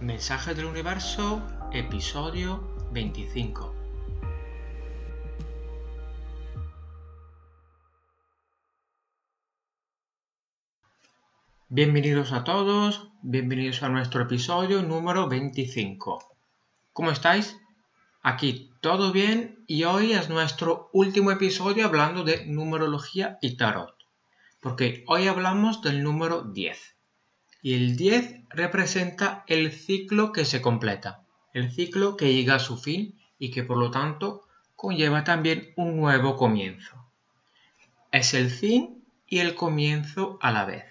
Mensaje del Universo, episodio 25. Bienvenidos a todos, bienvenidos a nuestro episodio número 25. ¿Cómo estáis? Aquí todo bien y hoy es nuestro último episodio hablando de numerología y tarot, porque hoy hablamos del número 10. Y el 10 representa el ciclo que se completa, el ciclo que llega a su fin y que por lo tanto conlleva también un nuevo comienzo. Es el fin y el comienzo a la vez.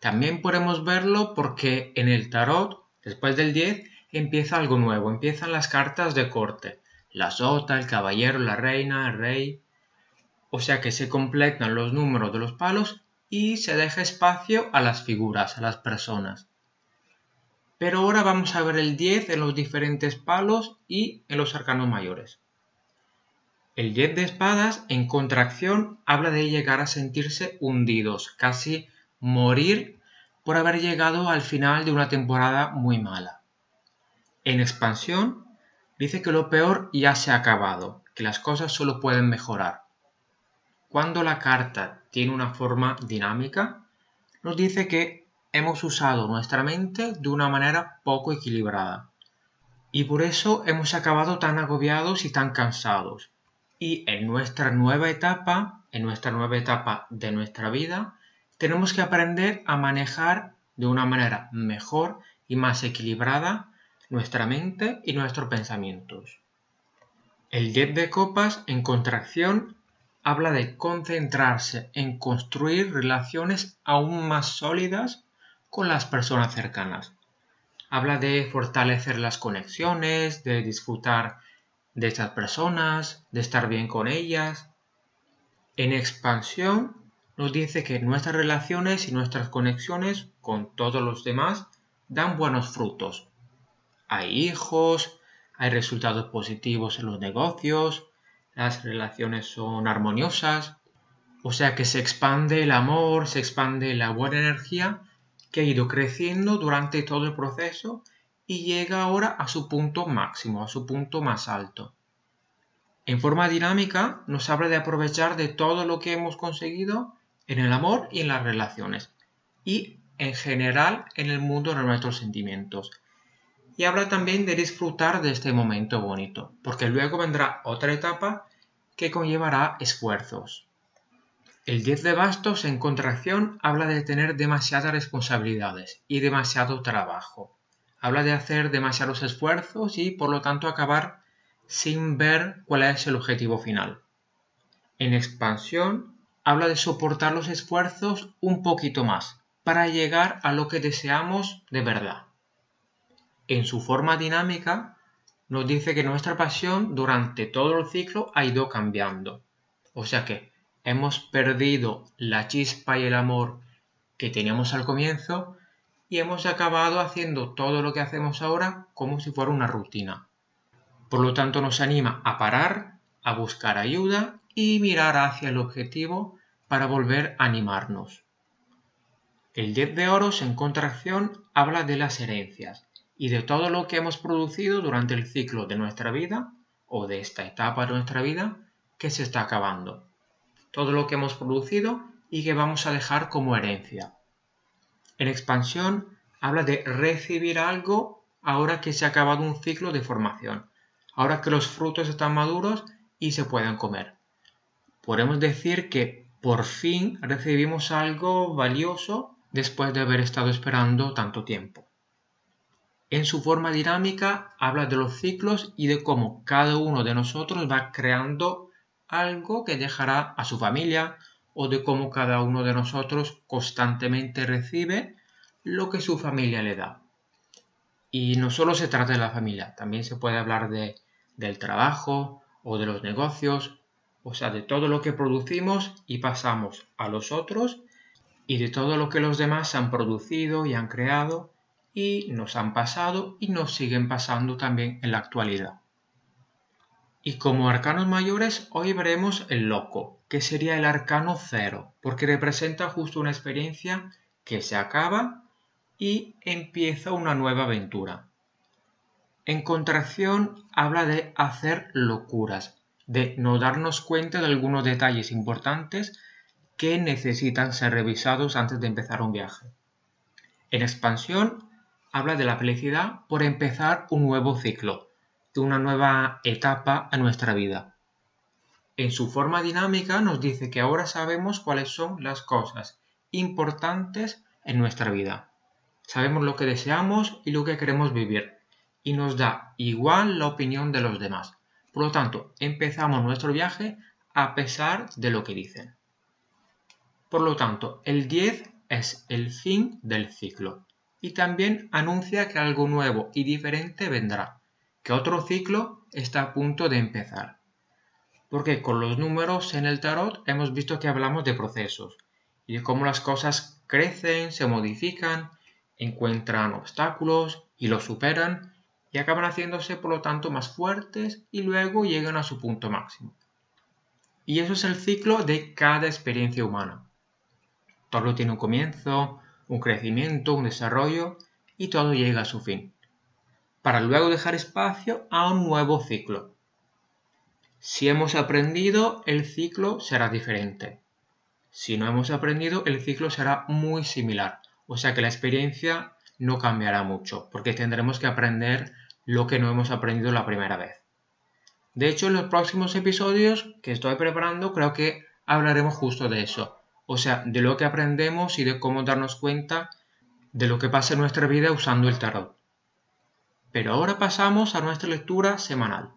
También podemos verlo porque en el tarot, después del 10, empieza algo nuevo, empiezan las cartas de corte, la sota, el caballero, la reina, el rey. O sea que se completan los números de los palos y se deja espacio a las figuras, a las personas. Pero ahora vamos a ver el 10 en los diferentes palos y en los arcanos mayores. El 10 de espadas en contracción habla de llegar a sentirse hundidos, casi morir por haber llegado al final de una temporada muy mala. En expansión dice que lo peor ya se ha acabado, que las cosas solo pueden mejorar. Cuando la carta tiene una forma dinámica, nos dice que hemos usado nuestra mente de una manera poco equilibrada. Y por eso hemos acabado tan agobiados y tan cansados. Y en nuestra nueva etapa, en nuestra nueva etapa de nuestra vida, tenemos que aprender a manejar de una manera mejor y más equilibrada nuestra mente y nuestros pensamientos. El 10 de copas en contracción habla de concentrarse en construir relaciones aún más sólidas con las personas cercanas. Habla de fortalecer las conexiones, de disfrutar de estas personas, de estar bien con ellas. En expansión nos dice que nuestras relaciones y nuestras conexiones con todos los demás dan buenos frutos. Hay hijos, hay resultados positivos en los negocios, las relaciones son armoniosas, o sea que se expande el amor, se expande la buena energía que ha ido creciendo durante todo el proceso y llega ahora a su punto máximo, a su punto más alto. En forma dinámica nos habla de aprovechar de todo lo que hemos conseguido en el amor y en las relaciones y en general en el mundo de nuestros sentimientos. Y habla también de disfrutar de este momento bonito, porque luego vendrá otra etapa que conllevará esfuerzos. El 10 de bastos en contracción habla de tener demasiadas responsabilidades y demasiado trabajo. Habla de hacer demasiados esfuerzos y por lo tanto acabar sin ver cuál es el objetivo final. En expansión habla de soportar los esfuerzos un poquito más para llegar a lo que deseamos de verdad. En su forma dinámica nos dice que nuestra pasión durante todo el ciclo ha ido cambiando. O sea que hemos perdido la chispa y el amor que teníamos al comienzo y hemos acabado haciendo todo lo que hacemos ahora como si fuera una rutina. Por lo tanto nos anima a parar, a buscar ayuda y mirar hacia el objetivo para volver a animarnos. El 10 de oros en contracción habla de las herencias, y de todo lo que hemos producido durante el ciclo de nuestra vida o de esta etapa de nuestra vida que se está acabando. Todo lo que hemos producido y que vamos a dejar como herencia. En expansión habla de recibir algo ahora que se ha acabado un ciclo de formación, ahora que los frutos están maduros y se pueden comer. Podemos decir que por fin recibimos algo valioso después de haber estado esperando tanto tiempo. En su forma dinámica habla de los ciclos y de cómo cada uno de nosotros va creando algo que dejará a su familia o de cómo cada uno de nosotros constantemente recibe lo que su familia le da. Y no solo se trata de la familia, también se puede hablar de, del trabajo o de los negocios, o sea, de todo lo que producimos y pasamos a los otros y de todo lo que los demás han producido y han creado y nos han pasado y nos siguen pasando también en la actualidad. Y como arcanos mayores, hoy veremos el loco, que sería el arcano cero, porque representa justo una experiencia que se acaba y empieza una nueva aventura. En contracción habla de hacer locuras, de no darnos cuenta de algunos detalles importantes que necesitan ser revisados antes de empezar un viaje. En expansión habla de la felicidad por empezar un nuevo ciclo, de una nueva etapa a nuestra vida. En su forma dinámica nos dice que ahora sabemos cuáles son las cosas importantes en nuestra vida. Sabemos lo que deseamos y lo que queremos vivir y nos da igual la opinión de los demás. Por lo tanto, empezamos nuestro viaje a pesar de lo que dicen. Por lo tanto, el 10 es el fin del ciclo y también anuncia que algo nuevo y diferente vendrá, que otro ciclo está a punto de empezar. Porque con los números en el tarot hemos visto que hablamos de procesos y de cómo las cosas crecen, se modifican, encuentran obstáculos y los superan y acaban haciéndose por lo tanto más fuertes y luego llegan a su punto máximo. Y eso es el ciclo de cada experiencia humana. Todo tiene un comienzo, un crecimiento, un desarrollo y todo llega a su fin, para luego dejar espacio a un nuevo ciclo. Si hemos aprendido, el ciclo será diferente. Si no hemos aprendido, el ciclo será muy similar, o sea que la experiencia no cambiará mucho, porque tendremos que aprender lo que no hemos aprendido la primera vez. De hecho, en los próximos episodios que estoy preparando, creo que hablaremos justo de eso, o sea, de lo que aprendemos y de cómo darnos cuenta de lo que pasa en nuestra vida usando el tarot. Pero ahora pasamos a nuestra lectura semanal.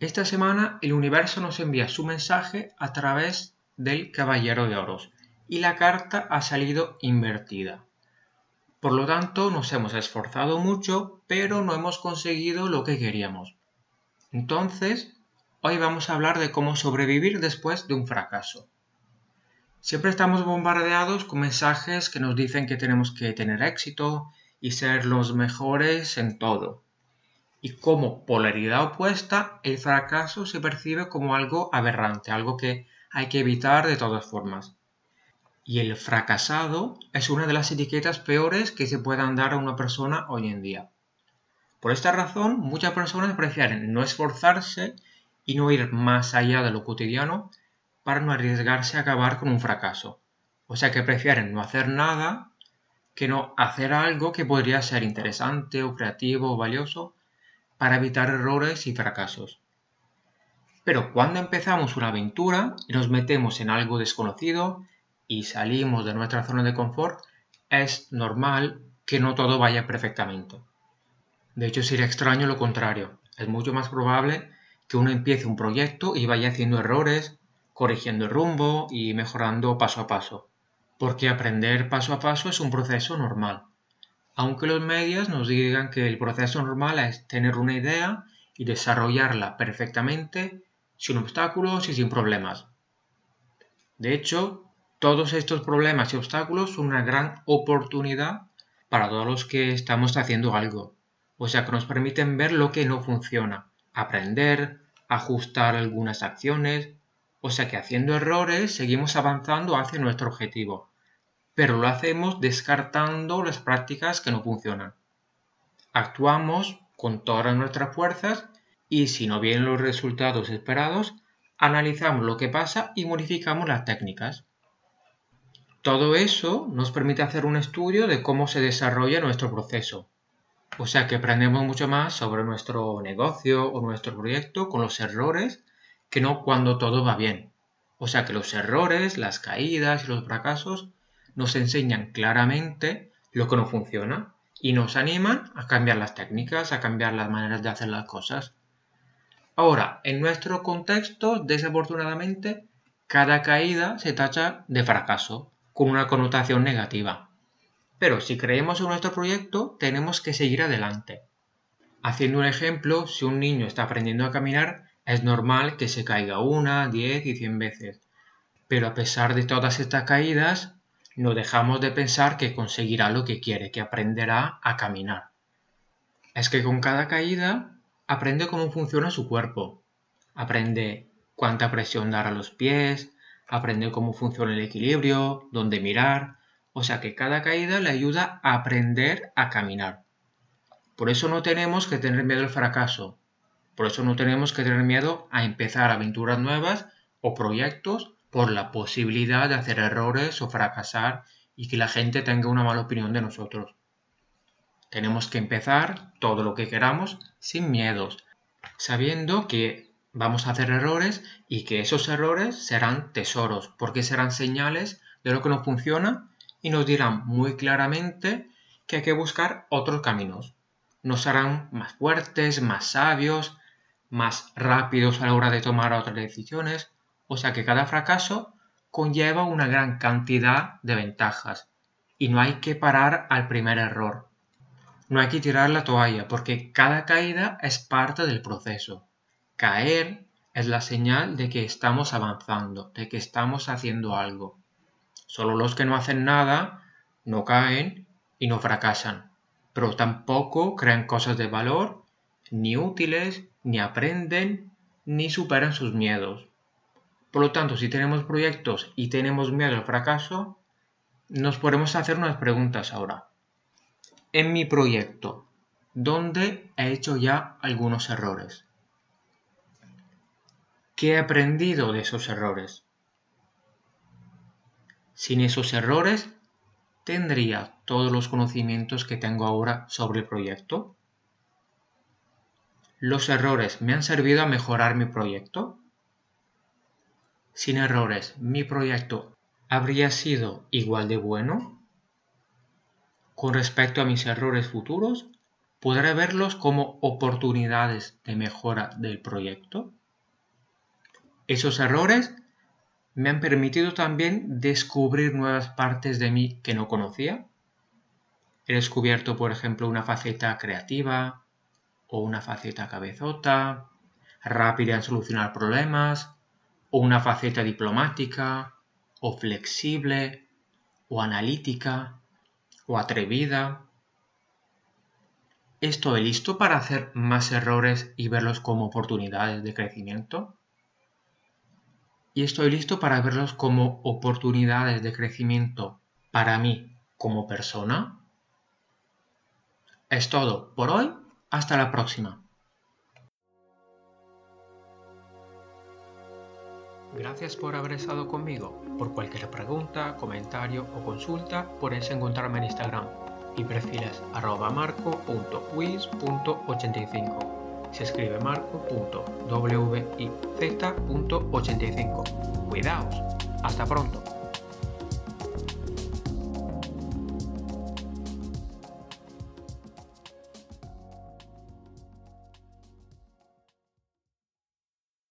Esta semana el universo nos envía su mensaje a través del Caballero de Oros y la carta ha salido invertida. Por lo tanto, nos hemos esforzado mucho, pero no hemos conseguido lo que queríamos. Entonces, hoy vamos a hablar de cómo sobrevivir después de un fracaso. Siempre estamos bombardeados con mensajes que nos dicen que tenemos que tener éxito y ser los mejores en todo y como polaridad opuesta, el fracaso se percibe como algo aberrante, algo que hay que evitar de todas formas. Y el fracasado es una de las etiquetas peores que se puedan dar a una persona hoy en día. Por esta razón, muchas personas prefieren no esforzarse y no ir más allá de lo cotidiano para no arriesgarse a acabar con un fracaso. O sea que prefieren no hacer nada que no hacer algo que podría ser interesante o creativo o valioso para evitar errores y fracasos. Pero cuando empezamos una aventura y nos metemos en algo desconocido y salimos de nuestra zona de confort, es normal que no todo vaya perfectamente. De hecho, sería extraño lo contrario. Es mucho más probable que uno empiece un proyecto y vaya haciendo errores, corrigiendo el rumbo y mejorando paso a paso. Porque aprender paso a paso es un proceso normal aunque los medios nos digan que el proceso normal es tener una idea y desarrollarla perfectamente, sin obstáculos y sin problemas. De hecho, todos estos problemas y obstáculos son una gran oportunidad para todos los que estamos haciendo algo, o sea que nos permiten ver lo que no funciona, aprender, ajustar algunas acciones, o sea que haciendo errores seguimos avanzando hacia nuestro objetivo pero lo hacemos descartando las prácticas que no funcionan. Actuamos con todas nuestras fuerzas y si no vienen los resultados esperados, analizamos lo que pasa y modificamos las técnicas. Todo eso nos permite hacer un estudio de cómo se desarrolla nuestro proceso. O sea que aprendemos mucho más sobre nuestro negocio o nuestro proyecto con los errores que no cuando todo va bien. O sea que los errores, las caídas y los fracasos nos enseñan claramente lo que no funciona y nos animan a cambiar las técnicas, a cambiar las maneras de hacer las cosas. Ahora, en nuestro contexto, desafortunadamente, cada caída se tacha de fracaso, con una connotación negativa. Pero si creemos en nuestro proyecto, tenemos que seguir adelante. Haciendo un ejemplo, si un niño está aprendiendo a caminar, es normal que se caiga una, diez y cien veces. Pero a pesar de todas estas caídas, no dejamos de pensar que conseguirá lo que quiere, que aprenderá a caminar. es que con cada caída aprende cómo funciona su cuerpo. Aprende cuánta presión dar a los pies, aprende cómo funciona el equilibrio, dónde mirar. O sea que cada caída le ayuda a aprender a caminar. Por eso no tenemos que tener miedo al fracaso. Por eso no tenemos que tener miedo a empezar aventuras nuevas o proyectos por la posibilidad de hacer errores o fracasar y que la gente tenga una mala opinión de nosotros. Tenemos que empezar todo lo que queramos sin miedos, sabiendo que vamos a hacer errores y que esos errores serán tesoros, porque serán señales de lo que no funciona y nos dirán muy claramente que hay que buscar otros caminos. Nos harán más fuertes, más sabios, más rápidos a la hora de tomar otras decisiones o sea que cada fracaso conlleva una gran cantidad de ventajas y no hay que parar al primer error. No hay que tirar la toalla porque cada caída es parte del proceso. Caer es la señal de que estamos avanzando, de que estamos haciendo algo. Solo los que no hacen nada no caen y no fracasan, pero tampoco crean cosas de valor, ni útiles, ni aprenden, ni superan sus miedos. Por lo tanto, si tenemos proyectos y tenemos miedo al fracaso, nos podemos hacer unas preguntas ahora. En mi proyecto, ¿dónde he hecho ya algunos errores? ¿Qué he aprendido de esos errores? Sin esos errores, ¿tendría todos los conocimientos que tengo ahora sobre el proyecto? ¿Los errores me han servido a mejorar mi proyecto? sin errores, mi proyecto habría sido igual de bueno? Con respecto a mis errores futuros, ¿podré verlos como oportunidades de mejora del proyecto? Esos errores me han permitido también descubrir nuevas partes de mí que no conocía. He descubierto, por ejemplo, una faceta creativa o una faceta cabezota, rápida en solucionar problemas, o una faceta diplomática, o flexible, o analítica, o atrevida. ¿Estoy listo para hacer más errores y verlos como oportunidades de crecimiento? ¿Y estoy listo para verlos como oportunidades de crecimiento para mí como persona? Es todo por hoy. Hasta la próxima. Gracias por haber estado conmigo. Por cualquier pregunta, comentario o consulta, puedes encontrarme en Instagram y perfiles arroba marco.wiz.85. Se escribe marco.wiz.85. Cuidaos. Hasta pronto.